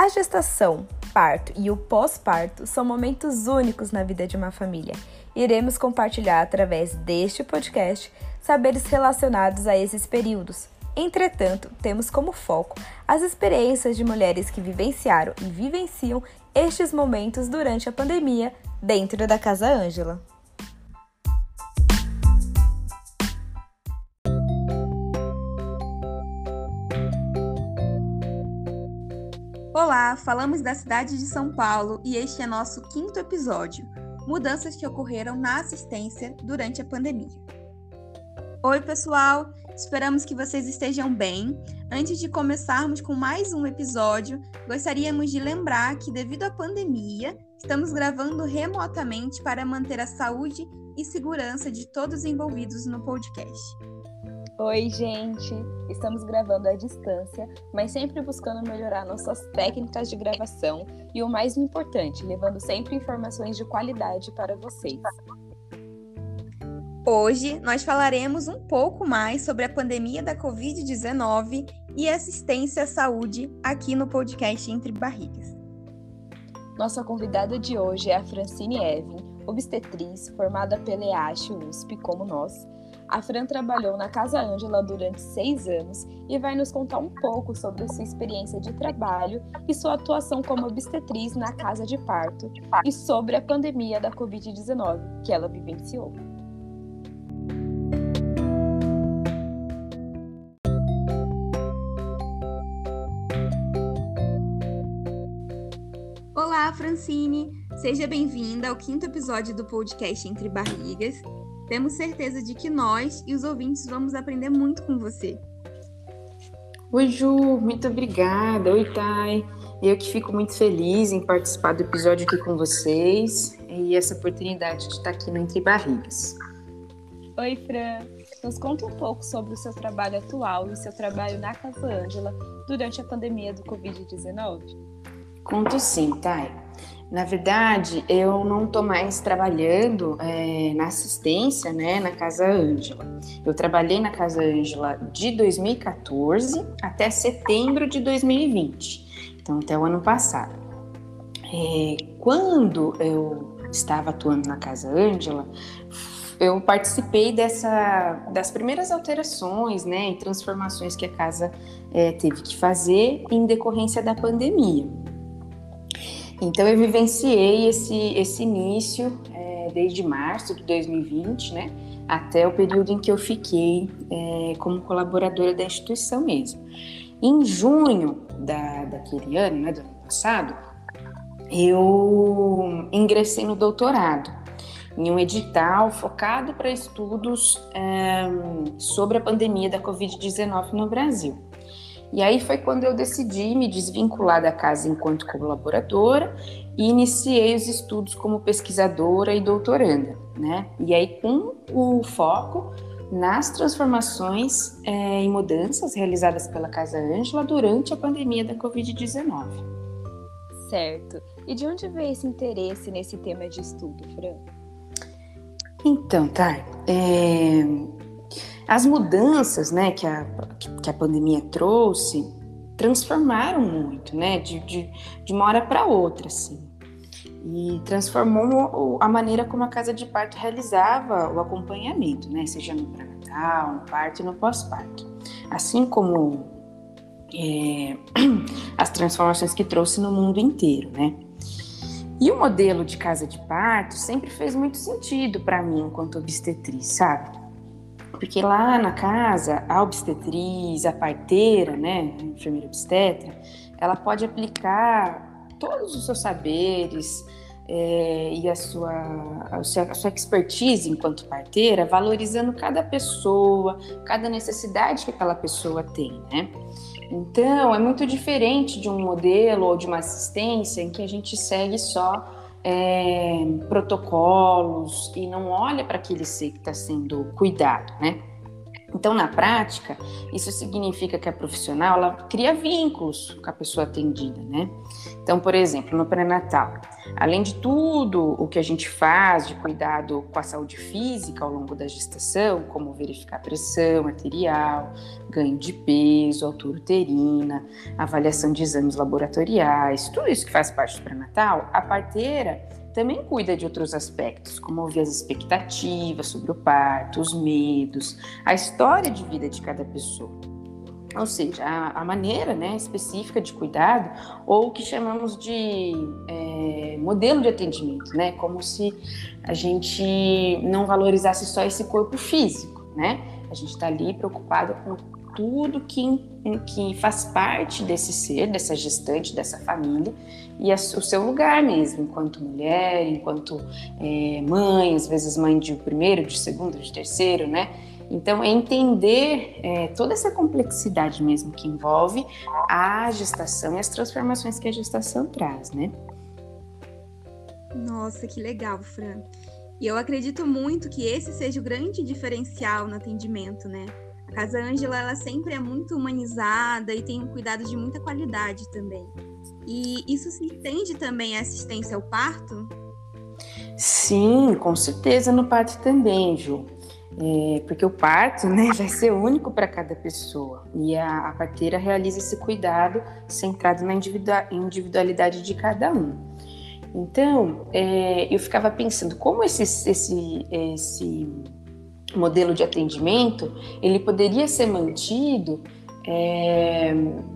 A gestação, parto e o pós-parto são momentos únicos na vida de uma família. Iremos compartilhar através deste podcast saberes relacionados a esses períodos. Entretanto, temos como foco as experiências de mulheres que vivenciaram e vivenciam estes momentos durante a pandemia dentro da Casa Ângela. Olá, falamos da cidade de São Paulo e este é nosso quinto episódio: Mudanças que ocorreram na assistência durante a pandemia. Oi, pessoal! Esperamos que vocês estejam bem. Antes de começarmos com mais um episódio, gostaríamos de lembrar que, devido à pandemia, estamos gravando remotamente para manter a saúde e segurança de todos envolvidos no podcast. Oi, gente! Estamos gravando à distância, mas sempre buscando melhorar nossas técnicas de gravação e o mais importante, levando sempre informações de qualidade para vocês. Hoje nós falaremos um pouco mais sobre a pandemia da Covid-19 e assistência à saúde aqui no podcast Entre Barrigas. Nossa convidada de hoje é a Francine Evan, obstetriz formada pela EASH USP, como nós. A Fran trabalhou na Casa Ângela durante seis anos e vai nos contar um pouco sobre sua experiência de trabalho e sua atuação como obstetriz na casa de parto e sobre a pandemia da Covid-19 que ela vivenciou. Olá, Francine! Seja bem-vinda ao quinto episódio do podcast Entre Barrigas. Temos certeza de que nós e os ouvintes vamos aprender muito com você. Oi, Ju, muito obrigada. Oi, Thay. Eu que fico muito feliz em participar do episódio aqui com vocês e essa oportunidade de estar aqui no Entre Barrigas. Oi, Fran. Nos conta um pouco sobre o seu trabalho atual e o seu trabalho na Casa Ângela durante a pandemia do Covid-19. Conto sim, Thay. Na verdade, eu não estou mais trabalhando é, na assistência, né, na Casa Ângela. Eu trabalhei na Casa Ângela de 2014 até setembro de 2020, então até o ano passado. É, quando eu estava atuando na Casa Ângela, eu participei dessa, das primeiras alterações né, e transformações que a casa é, teve que fazer em decorrência da pandemia. Então eu vivenciei esse, esse início é, desde março de 2020, né, até o período em que eu fiquei é, como colaboradora da instituição mesmo. Em junho da, daquele ano, né, do ano passado, eu ingressei no doutorado em um edital focado para estudos é, sobre a pandemia da Covid-19 no Brasil. E aí foi quando eu decidi me desvincular da casa enquanto colaboradora e iniciei os estudos como pesquisadora e doutoranda, né? E aí com o foco nas transformações é, e mudanças realizadas pela Casa Ângela durante a pandemia da Covid-19. Certo. E de onde veio esse interesse nesse tema de estudo, Fran? Então, tá. É, as mudanças né, que, a, que a pandemia trouxe transformaram muito, né, de, de, de uma hora para outra, assim. E transformou a maneira como a casa de parto realizava o acompanhamento, né, seja no pré-natal, no parto e no pós-parto. Assim como é, as transformações que trouxe no mundo inteiro, né. E o modelo de casa de parto sempre fez muito sentido para mim enquanto obstetriz, sabe? Porque lá na casa, a obstetriz, a parteira, né, a enfermeira obstetra, ela pode aplicar todos os seus saberes é, e a sua, a sua, a sua expertise enquanto parteira, valorizando cada pessoa, cada necessidade que aquela pessoa tem, né? Então, é muito diferente de um modelo ou de uma assistência em que a gente segue só é, protocolos e não olha para aquele ser que está sendo cuidado, né? Então, na prática, isso significa que a profissional ela cria vínculos com a pessoa atendida, né? Então, por exemplo, no pré-natal, além de tudo o que a gente faz de cuidado com a saúde física ao longo da gestação, como verificar pressão arterial, ganho de peso, altura uterina, avaliação de exames laboratoriais, tudo isso que faz parte do pré-natal, a parteira também cuida de outros aspectos, como ouvir as expectativas sobre o parto, os medos, a história de vida de cada pessoa. Ou seja, a, a maneira né, específica de cuidado, ou o que chamamos de é, modelo de atendimento, né? Como se a gente não valorizasse só esse corpo físico, né? A gente está ali preocupado com tudo que, que faz parte desse ser, dessa gestante, dessa família, e a, o seu lugar mesmo, enquanto mulher, enquanto é, mãe, às vezes mãe de primeiro, de segundo, de terceiro, né? Então, é entender é, toda essa complexidade mesmo que envolve a gestação e as transformações que a gestação traz, né? Nossa, que legal, Fran. E eu acredito muito que esse seja o grande diferencial no atendimento, né? A Casa Ângela, ela sempre é muito humanizada e tem um cuidado de muita qualidade também. E isso se estende também à assistência ao parto? Sim, com certeza no parto também, Ju. É, porque o parto né, vai ser único para cada pessoa e a, a, parteira realiza esse cuidado centrado na individualidade de cada um. Então, é, eu ficava pensando como esse, esse, esse modelo de atendimento ele poderia ser mantido é,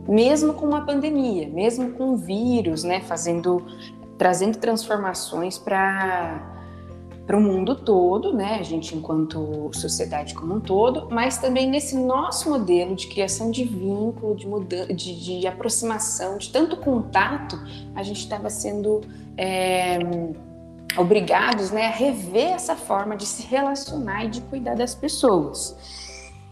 mesmo com uma pandemia, mesmo com o vírus, né, fazendo, trazendo transformações para para o mundo todo, né, a gente enquanto sociedade como um todo, mas também nesse nosso modelo de criação de vínculo, de, mudança, de, de aproximação, de tanto contato, a gente estava sendo é, obrigados né, a rever essa forma de se relacionar e de cuidar das pessoas.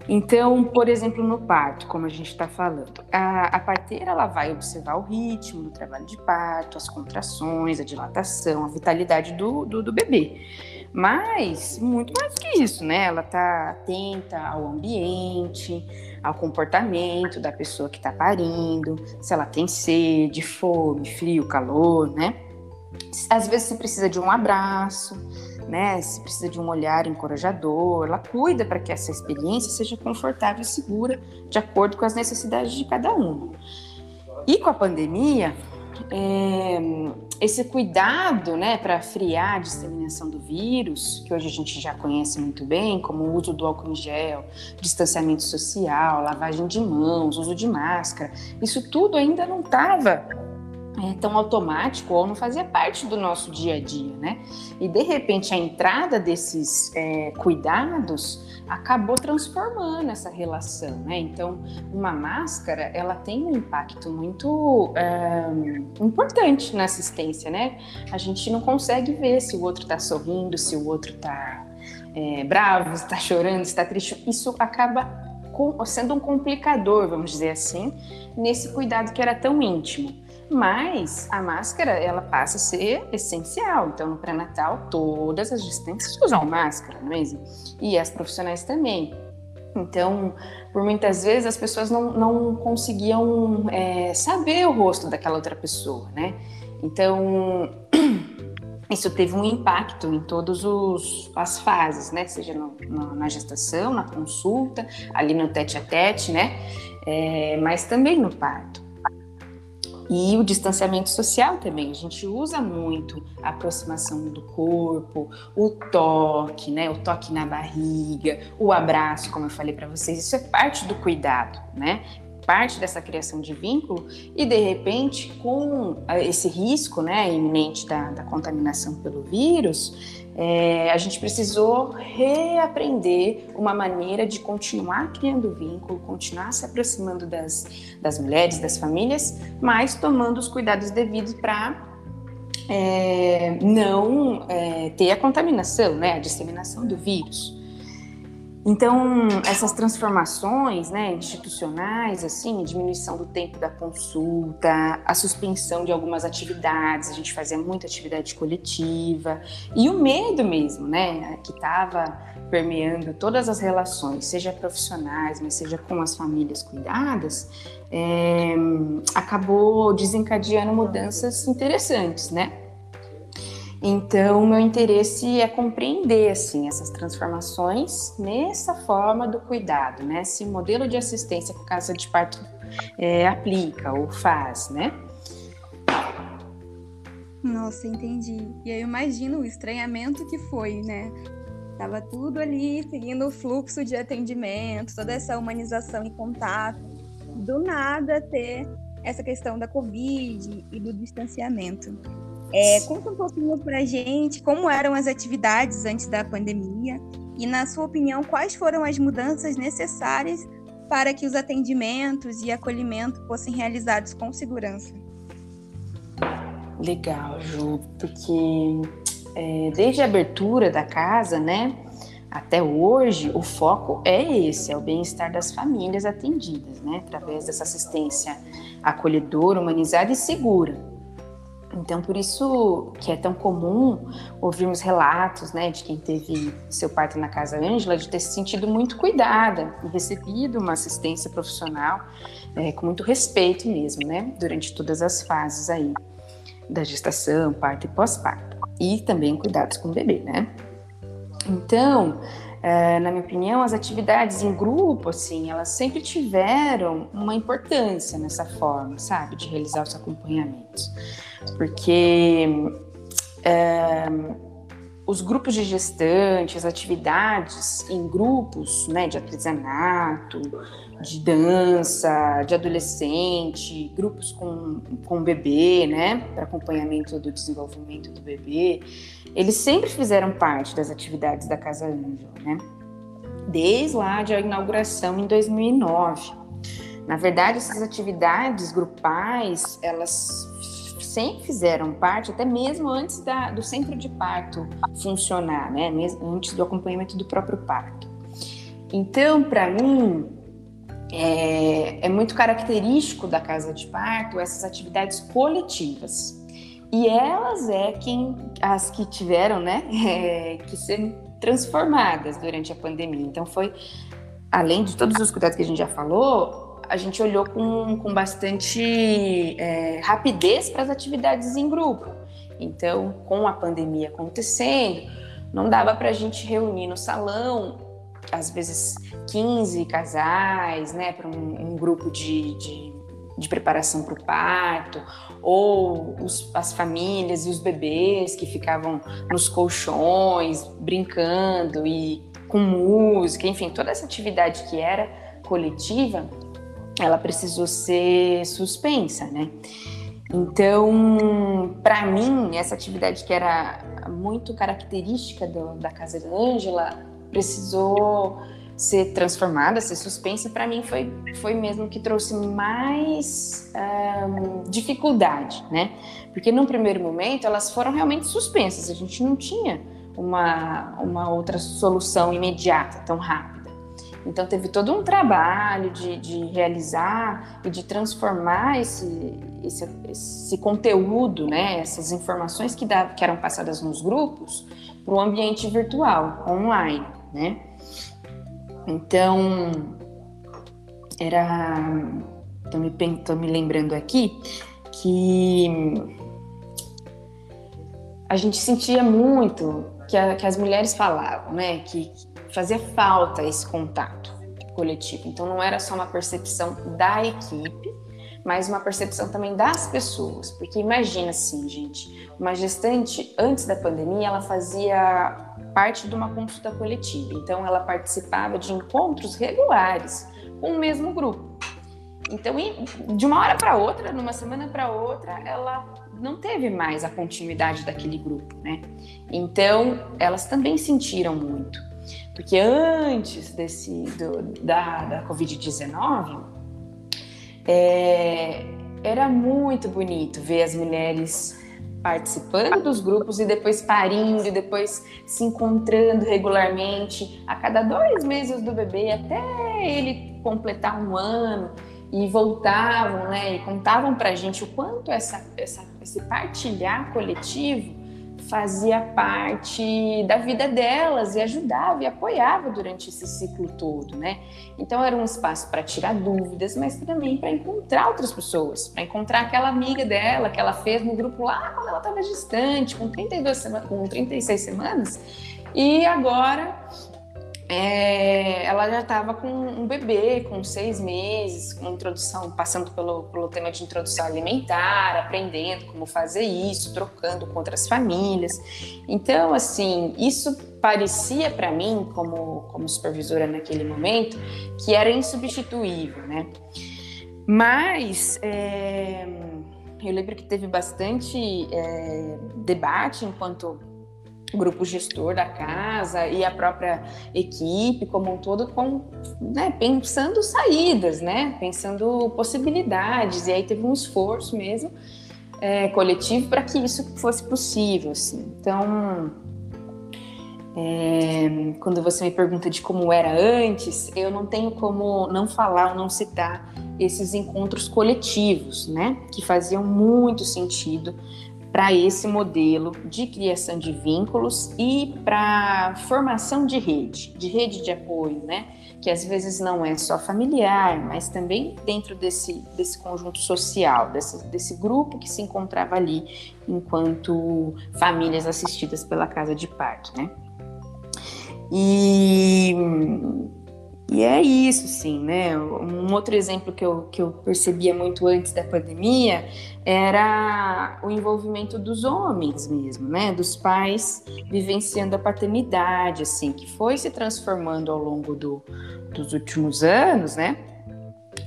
Então, por exemplo, no parto, como a gente está falando, a, a, parteira ela vai observar o ritmo do trabalho de parto, as contrações, a dilatação, a vitalidade do, do, do bebê. Mas, muito mais que isso, né? Ela está atenta ao ambiente, ao comportamento da pessoa que está parindo, se ela tem sede, fome, frio, calor, né? Às vezes se precisa de um abraço, né? Se precisa de um olhar encorajador, ela cuida para que essa experiência seja confortável e segura, de acordo com as necessidades de cada um. E com a pandemia, é, esse cuidado né, para friar a disseminação do vírus, que hoje a gente já conhece muito bem, como o uso do álcool em gel, distanciamento social, lavagem de mãos, uso de máscara, isso tudo ainda não estava é, tão automático ou não fazia parte do nosso dia a dia, né? E de repente a entrada desses é, cuidados acabou transformando essa relação, né? Então, uma máscara ela tem um impacto muito é, importante na assistência, né? A gente não consegue ver se o outro está sorrindo, se o outro está é, bravo, está chorando, está triste. Isso acaba sendo um complicador, vamos dizer assim, nesse cuidado que era tão íntimo. Mas a máscara, ela passa a ser essencial. Então, no pré-natal, todas as gestantes usam máscara, não é mesmo? E as profissionais também. Então, por muitas vezes, as pessoas não, não conseguiam é, saber o rosto daquela outra pessoa, né? Então, isso teve um impacto em todas as fases, né? Seja no, no, na gestação, na consulta, ali no tete a tete, né? É, mas também no parto. E o distanciamento social também, a gente usa muito a aproximação do corpo, o toque, né? O toque na barriga, o abraço, como eu falei para vocês, isso é parte do cuidado, né? Parte dessa criação de vínculo e de repente, com esse risco, né, iminente da, da contaminação pelo vírus, é, a gente precisou reaprender uma maneira de continuar criando vínculo, continuar se aproximando das, das mulheres, das famílias, mas tomando os cuidados devidos para é, não é, ter a contaminação, né, a disseminação do vírus. Então, essas transformações né, institucionais, assim, diminuição do tempo da consulta, a suspensão de algumas atividades, a gente fazia muita atividade coletiva, e o medo mesmo, né, que estava permeando todas as relações, seja profissionais, mas seja com as famílias cuidadas, é, acabou desencadeando mudanças interessantes, né? Então, meu interesse é compreender assim essas transformações nessa forma do cuidado, né? Esse modelo de assistência que a casa de parto é, aplica ou faz, né? Nossa, entendi. E eu imagino o estranhamento que foi, né? Tava tudo ali seguindo o fluxo de atendimento, toda essa humanização e contato. Do nada ter essa questão da Covid e do distanciamento. É, conta um pouquinho para a gente como eram as atividades antes da pandemia e, na sua opinião, quais foram as mudanças necessárias para que os atendimentos e acolhimento fossem realizados com segurança. Legal, Ju, porque é, desde a abertura da casa, né, até hoje, o foco é esse, é o bem-estar das famílias atendidas, né, através dessa assistência acolhedora, humanizada e segura. Então, por isso que é tão comum ouvirmos relatos, né, de quem teve seu parto na Casa Ângela, de ter se sentido muito cuidada e recebido uma assistência profissional é, com muito respeito mesmo, né, durante todas as fases aí da gestação, parto e pós-parto. E também cuidados com o bebê, né. Então, é, na minha opinião, as atividades em grupo, assim, elas sempre tiveram uma importância nessa forma, sabe, de realizar os acompanhamentos. Porque é, os grupos de gestantes, atividades em grupos, né, de artesanato, de dança, de adolescente, grupos com, com bebê, né, para acompanhamento do desenvolvimento do bebê, eles sempre fizeram parte das atividades da Casa Ângela, né? Desde lá de a inauguração em 2009. Na verdade, essas atividades grupais, elas sempre fizeram parte, até mesmo antes da, do centro de parto funcionar, né? Mesmo antes do acompanhamento do próprio parto. Então, para mim, é, é muito característico da casa de parto essas atividades coletivas. E elas é quem as que tiveram, né, é, que ser transformadas durante a pandemia. Então foi além de todos os cuidados que a gente já falou, a gente olhou com, com bastante é, rapidez para as atividades em grupo. Então, com a pandemia acontecendo, não dava para a gente reunir no salão, às vezes 15 casais, né, para um, um, grupo de, de, de preparação para o parto, ou os, as famílias e os bebês que ficavam nos colchões brincando e com música, enfim, toda essa atividade que era coletiva, ela precisou ser suspensa, né? Então, para mim, essa atividade que era muito característica do, da Casa Ângela precisou ser transformada, ser suspensa, para mim foi, foi mesmo que trouxe mais um, dificuldade, né? Porque num primeiro momento elas foram realmente suspensas, a gente não tinha uma, uma outra solução imediata, tão rápida. Então teve todo um trabalho de, de realizar e de transformar esse, esse, esse conteúdo, né? essas informações que, da, que eram passadas nos grupos para o ambiente virtual, online, né? Então, era. Estou me, tô me lembrando aqui que a gente sentia muito que, a, que as mulheres falavam, né? Que, que fazia falta esse contato coletivo. Então, não era só uma percepção da equipe, mas uma percepção também das pessoas. Porque imagina assim, gente, uma gestante antes da pandemia, ela fazia parte de uma consulta coletiva. Então, ela participava de encontros regulares com o mesmo grupo. Então, de uma hora para outra, numa semana para outra, ela não teve mais a continuidade daquele grupo, né? Então, elas também sentiram muito, porque antes desse do, da, da Covid-19, é, era muito bonito ver as mulheres participando dos grupos e depois parindo, e depois se encontrando regularmente a cada dois meses do bebê até ele completar um ano e voltavam, né, e contavam para gente o quanto essa, essa, esse partilhar coletivo fazia parte da vida delas e ajudava e apoiava durante esse ciclo todo, né? Então era um espaço para tirar dúvidas, mas também para encontrar outras pessoas, para encontrar aquela amiga dela que ela fez no grupo lá quando ela estava distante, com 32 semanas, com 36 semanas, e agora é, ela já estava com um bebê, com seis meses, com introdução, passando pelo, pelo tema de introdução alimentar, aprendendo como fazer isso, trocando com outras famílias. Então, assim, isso parecia para mim, como, como supervisora naquele momento, que era insubstituível, né? Mas é, eu lembro que teve bastante é, debate enquanto grupo gestor da casa e a própria equipe como um todo com, né, pensando saídas, né, pensando possibilidades e aí teve um esforço mesmo é, coletivo para que isso fosse possível, assim. Então, é, quando você me pergunta de como era antes, eu não tenho como não falar ou não citar esses encontros coletivos, né, que faziam muito sentido para esse modelo de criação de vínculos e para formação de rede, de rede de apoio, né? Que às vezes não é só familiar, mas também dentro desse, desse conjunto social, desse, desse grupo que se encontrava ali enquanto famílias assistidas pela casa de parto, né? E e é isso, sim, né? Um outro exemplo que eu, que eu percebia muito antes da pandemia era o envolvimento dos homens mesmo, né? Dos pais vivenciando a paternidade, assim, que foi se transformando ao longo do, dos últimos anos, né?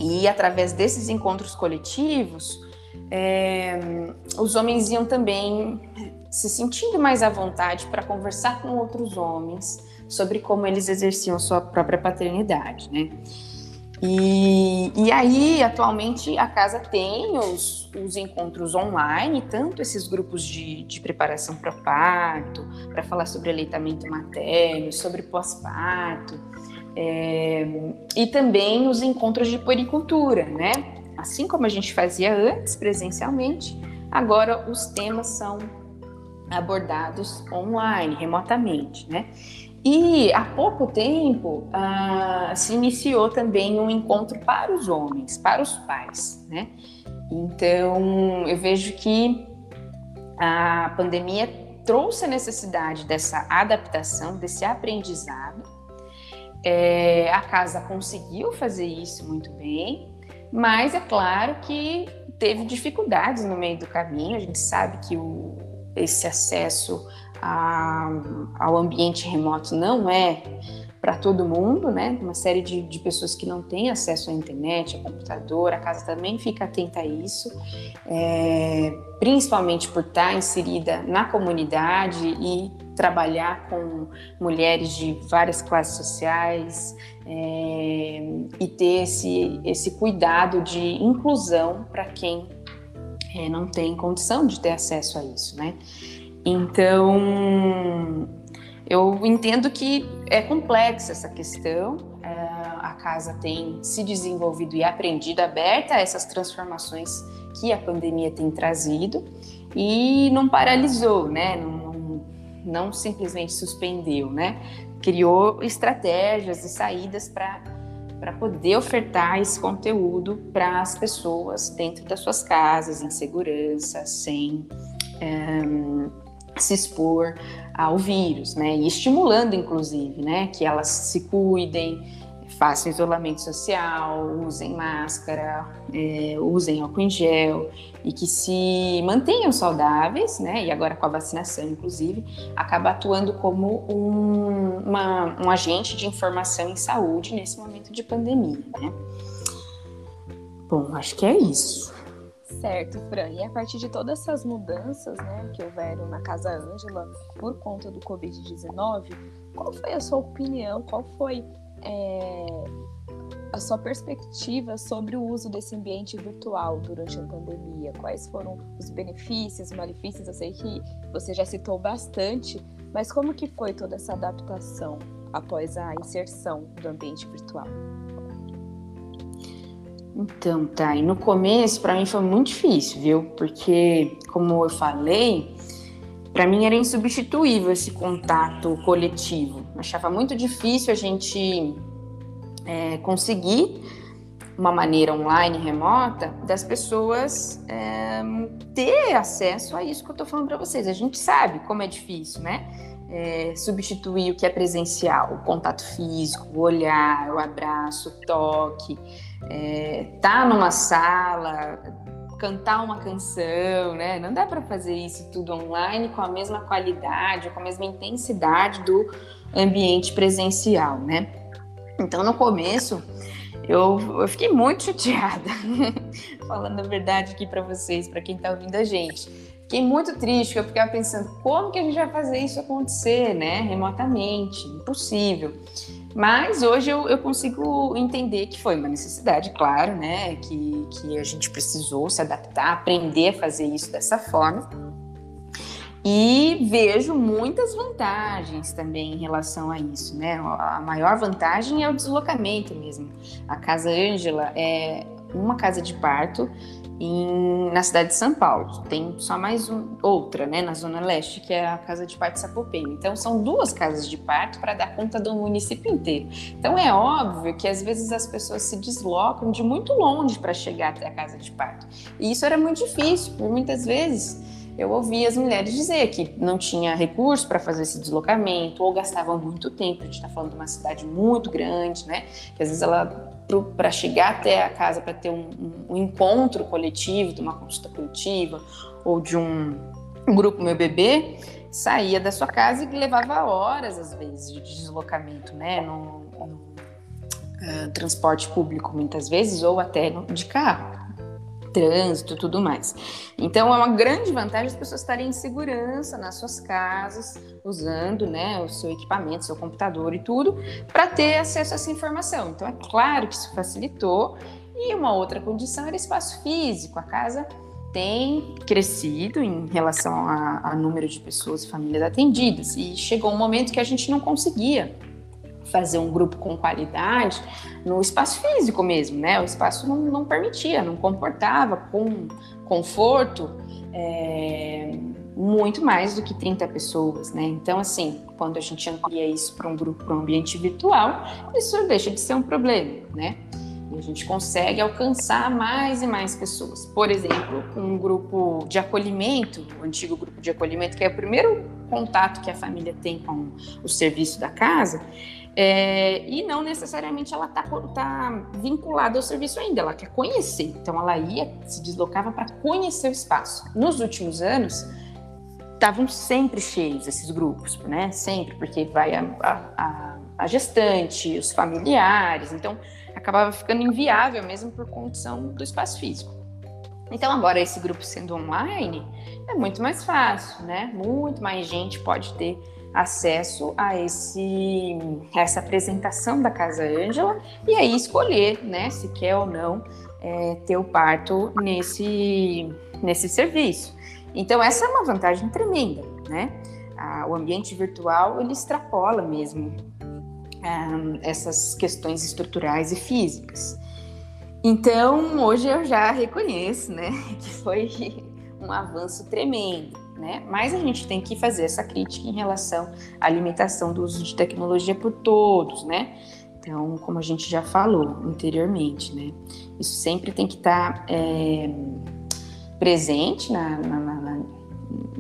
E através desses encontros coletivos, é, os homens iam também se sentindo mais à vontade para conversar com outros homens sobre como eles exerciam sua própria paternidade, né? E, e aí, atualmente, a casa tem os, os encontros online, tanto esses grupos de, de preparação para parto, para falar sobre aleitamento materno, sobre pós-parto, é, e também os encontros de puericultura, né? Assim como a gente fazia antes presencialmente, agora os temas são abordados online, remotamente, né? E há pouco tempo uh, se iniciou também um encontro para os homens, para os pais, né? Então eu vejo que a pandemia trouxe a necessidade dessa adaptação, desse aprendizado. É, a casa conseguiu fazer isso muito bem, mas é claro que teve dificuldades no meio do caminho. A gente sabe que o, esse acesso a, ao ambiente remoto não é para todo mundo, né? Uma série de, de, pessoas que não têm acesso à internet, a computador, a casa também fica atenta a isso, é, principalmente por estar inserida na comunidade e trabalhar com mulheres de várias classes sociais é, e ter esse, esse cuidado de inclusão para quem é, não tem condição de ter acesso a isso, né? Então, eu entendo que é complexa essa questão. É, a casa tem se desenvolvido e aprendido, aberta a essas transformações que a pandemia tem trazido e não paralisou, né? Não, não, não simplesmente suspendeu, né? Criou estratégias e saídas para poder ofertar esse conteúdo para as pessoas dentro das suas casas, em segurança, sem é, se expor ao vírus, né? E estimulando, inclusive, né, que elas se cuidem, façam isolamento social, usem máscara, é, usem álcool em gel e que se mantenham saudáveis, né? E agora com a vacinação, inclusive, acaba atuando como um, uma, um agente de informação em saúde nesse momento de pandemia, né? Bom, acho que é isso. Certo, Fran. E a partir de todas essas mudanças né, que houveram na Casa Ângela por conta do Covid-19, qual foi a sua opinião? Qual foi é, a sua perspectiva sobre o uso desse ambiente virtual durante a pandemia. Quais foram os benefícios, malefícios? Eu sei que você já citou bastante, mas como que foi toda essa adaptação após a inserção do ambiente virtual? Então, tá. E no começo, para mim foi muito difícil, viu? Porque, como eu falei, para mim era insubstituível esse contato coletivo. Achava muito difícil a gente é, conseguir uma maneira online, remota, das pessoas é, ter acesso a isso que eu estou falando para vocês. A gente sabe como é difícil, né? É, substituir o que é presencial, o contato físico, o olhar, o abraço, o toque, é, tá numa sala, cantar uma canção, né? Não dá para fazer isso tudo online com a mesma qualidade, com a mesma intensidade do ambiente presencial, né? Então, no começo, eu, eu fiquei muito chateada, falando a verdade aqui para vocês, para quem está ouvindo a gente. Fiquei muito triste, eu ficava pensando como que a gente vai fazer isso acontecer, né, remotamente, impossível. Mas hoje eu, eu consigo entender que foi uma necessidade, claro, né, que, que a gente precisou se adaptar, aprender a fazer isso dessa forma. E vejo muitas vantagens também em relação a isso, né? A maior vantagem é o deslocamento mesmo. A Casa Ângela é uma casa de parto em, na cidade de São Paulo. Tem só mais um, outra, né, na Zona Leste, que é a Casa de Parto Sapopema. Então, são duas casas de parto para dar conta do município inteiro. Então, é óbvio que às vezes as pessoas se deslocam de muito longe para chegar até a casa de parto. E isso era muito difícil, por muitas vezes eu ouvi as mulheres dizer que não tinha recurso para fazer esse deslocamento ou gastavam muito tempo. A gente está falando de uma cidade muito grande, né? Que às vezes ela, para chegar até a casa, para ter um, um, encontro coletivo, de uma consulta coletiva ou de um, um grupo Meu Bebê, saía da sua casa e levava horas, às vezes, de deslocamento, né? No, no uh, transporte público, muitas vezes, ou até no, de carro trânsito e tudo mais. Então é uma grande vantagem as pessoas estarem em segurança nas suas casas, usando né, o seu equipamento, seu computador e tudo, para ter acesso a essa informação. Então é claro que isso facilitou. E uma outra condição era espaço físico. A casa tem crescido em relação a, a número de pessoas e famílias atendidas. E chegou um momento que a gente não conseguia fazer um grupo com qualidade no espaço físico mesmo, né? O espaço não, não permitia, não comportava com conforto é, muito mais do que 30 pessoas, né? Então, assim, quando a gente amplia isso para um grupo, para um ambiente virtual, isso deixa de ser um problema, né? A gente consegue alcançar mais e mais pessoas. Por exemplo, um grupo de acolhimento, o antigo grupo de acolhimento, que é o primeiro contato que a família tem com o serviço da casa, é, e não necessariamente ela está tá vinculada ao serviço ainda, ela quer conhecer. Então ela ia, se deslocava para conhecer o espaço. Nos últimos anos, estavam sempre cheios esses grupos, né? Sempre, porque vai a, a, a gestante, os familiares, então acabava ficando inviável mesmo por condição do espaço físico. Então agora esse grupo sendo online é muito mais fácil, né? Muito mais gente pode ter acesso a, esse, a essa apresentação da Casa Ângela e aí escolher né, se quer ou não é, ter o parto nesse, nesse serviço. Então, essa é uma vantagem tremenda, né? o ambiente virtual, ele extrapola mesmo um, essas questões estruturais e físicas. Então, hoje eu já reconheço, né, que foi um avanço tremendo né? Mas a gente tem que fazer essa crítica em relação à limitação do uso de tecnologia por todos, né? Então, como a gente já falou anteriormente, né? Isso sempre tem que estar é, presente na, na, na,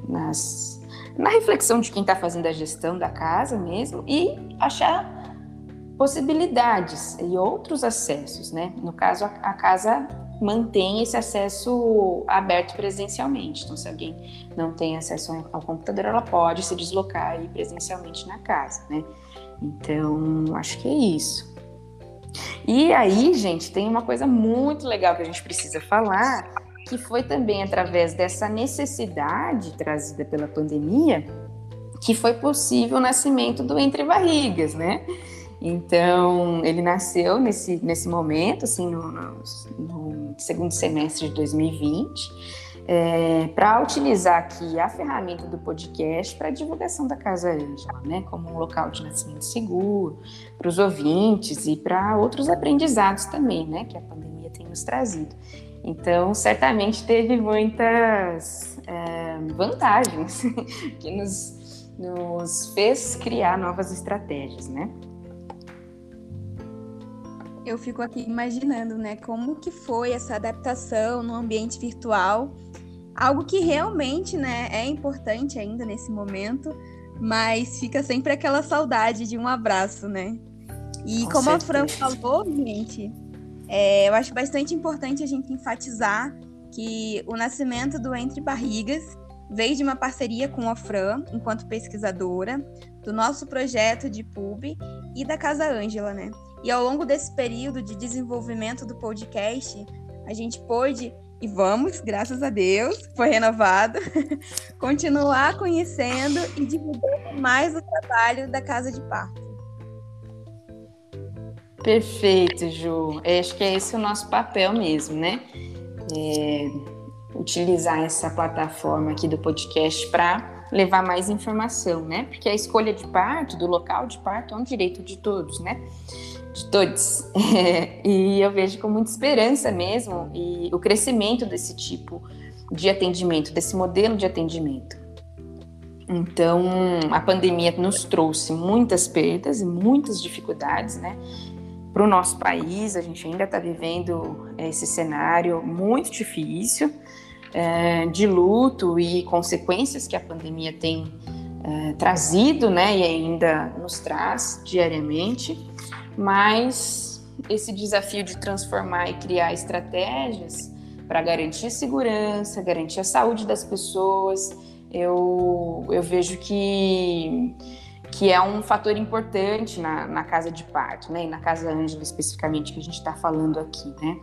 nas, na reflexão de quem está fazendo a gestão da casa mesmo e achar possibilidades e outros acessos, né? No caso, a, a casa mantém esse acesso aberto presencialmente. Então, se alguém não tem acesso ao computador, ela pode se deslocar aí presencialmente na casa, né? Então, acho que é isso. E aí, gente, tem uma coisa muito legal que a gente precisa falar, que foi também através dessa necessidade trazida pela pandemia que foi possível o nascimento do Entre Barrigas, né? Então, ele nasceu nesse, nesse momento, assim, no, no, no segundo semestre de 2020 é, para utilizar aqui a ferramenta do podcast para divulgação da Casa Ângela, né, como um local de nascimento seguro para os ouvintes e para outros aprendizados também, né, que a pandemia tem nos trazido. Então, certamente teve muitas é, vantagens que nos, nos fez criar novas estratégias, né? Eu fico aqui imaginando, né, como que foi essa adaptação no ambiente virtual algo que realmente né, é importante ainda nesse momento, mas fica sempre aquela saudade de um abraço, né? E Com como certeza. a Fran falou, gente, é, eu acho bastante importante a gente enfatizar que o nascimento do Entre Barrigas veio de uma parceria com a Fran, enquanto pesquisadora, do nosso projeto de pub e da Casa Ângela, né? E ao longo desse período de desenvolvimento do podcast, a gente pôde e vamos, graças a Deus, foi renovado, continuar conhecendo e divulgando mais o trabalho da Casa de Parto. Perfeito, Ju. Eu acho que é esse o nosso papel mesmo, né? É, utilizar essa plataforma aqui do podcast para levar mais informação, né? Porque a escolha de parto, do local de parto, é um direito de todos, né? De todos. e eu vejo com muita esperança mesmo e o crescimento desse tipo de atendimento, desse modelo de atendimento. Então, a pandemia nos trouxe muitas perdas e muitas dificuldades, né? Para o nosso país, a gente ainda está vivendo esse cenário muito difícil, é, de luto e consequências que a pandemia tem é, trazido, né? E ainda nos traz diariamente mas esse desafio de transformar e criar estratégias para garantir segurança, garantir a saúde das pessoas, eu, eu vejo que, que é um fator importante na, na casa de parto, né? E na casa Ângela especificamente que a gente está falando aqui, né?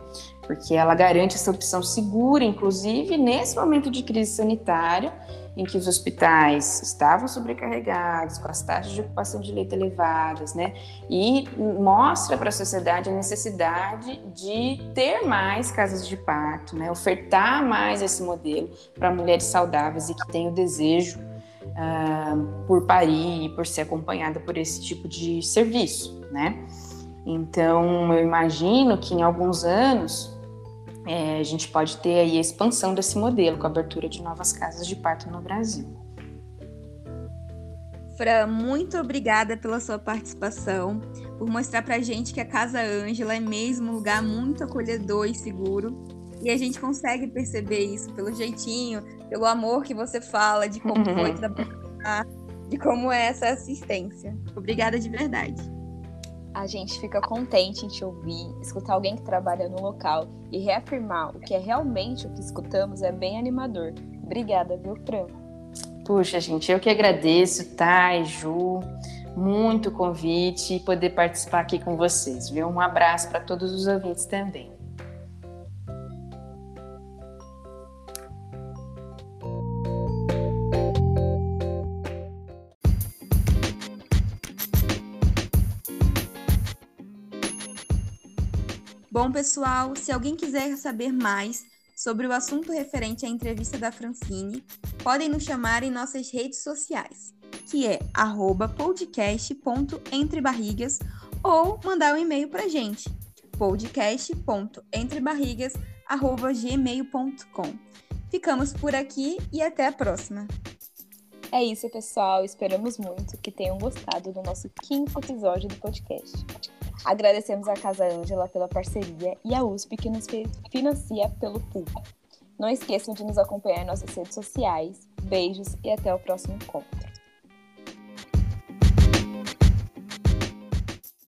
Porque ela garante essa opção segura, inclusive nesse momento de crise sanitária, em que os hospitais estavam sobrecarregados, com as taxas de ocupação de leito elevadas, né? E mostra para a sociedade a necessidade de ter mais casas de parto, né? Ofertar mais esse modelo para mulheres saudáveis e que têm o desejo uh, por parir e por ser acompanhada por esse tipo de serviço, né? Então, eu imagino que em alguns anos é, a gente pode ter aí a expansão desse modelo com a abertura de novas casas de parto no Brasil. Fran, muito obrigada pela sua participação, por mostrar pra gente que a Casa Ângela é mesmo um lugar muito acolhedor e seguro. E a gente consegue perceber isso pelo jeitinho, pelo amor que você fala, de como foi trabalhar, de como é essa assistência. Obrigada de verdade a gente fica contente em te ouvir, escutar alguém que trabalha no local e reafirmar o que é realmente o que escutamos é bem animador. Obrigada, viu, Fran? Puxa, gente, eu que agradeço, Thay, Ju, muito convite e poder participar aqui com vocês, viu? Um abraço para todos os ouvintes também. Bom, pessoal, se alguém quiser saber mais sobre o assunto referente à entrevista da Francine, podem nos chamar em nossas redes sociais, que é podcast.entrebarrigas ou mandar um e-mail para gente, podcast.entrebarrigas.gmail.com. Ficamos por aqui e até a próxima! É isso, pessoal. Esperamos muito que tenham gostado do nosso quinto episódio do podcast. Agradecemos a Casa Ângela pela parceria e a USP que nos financia pelo PUB. Não esqueçam de nos acompanhar em nossas redes sociais. Beijos e até o próximo encontro.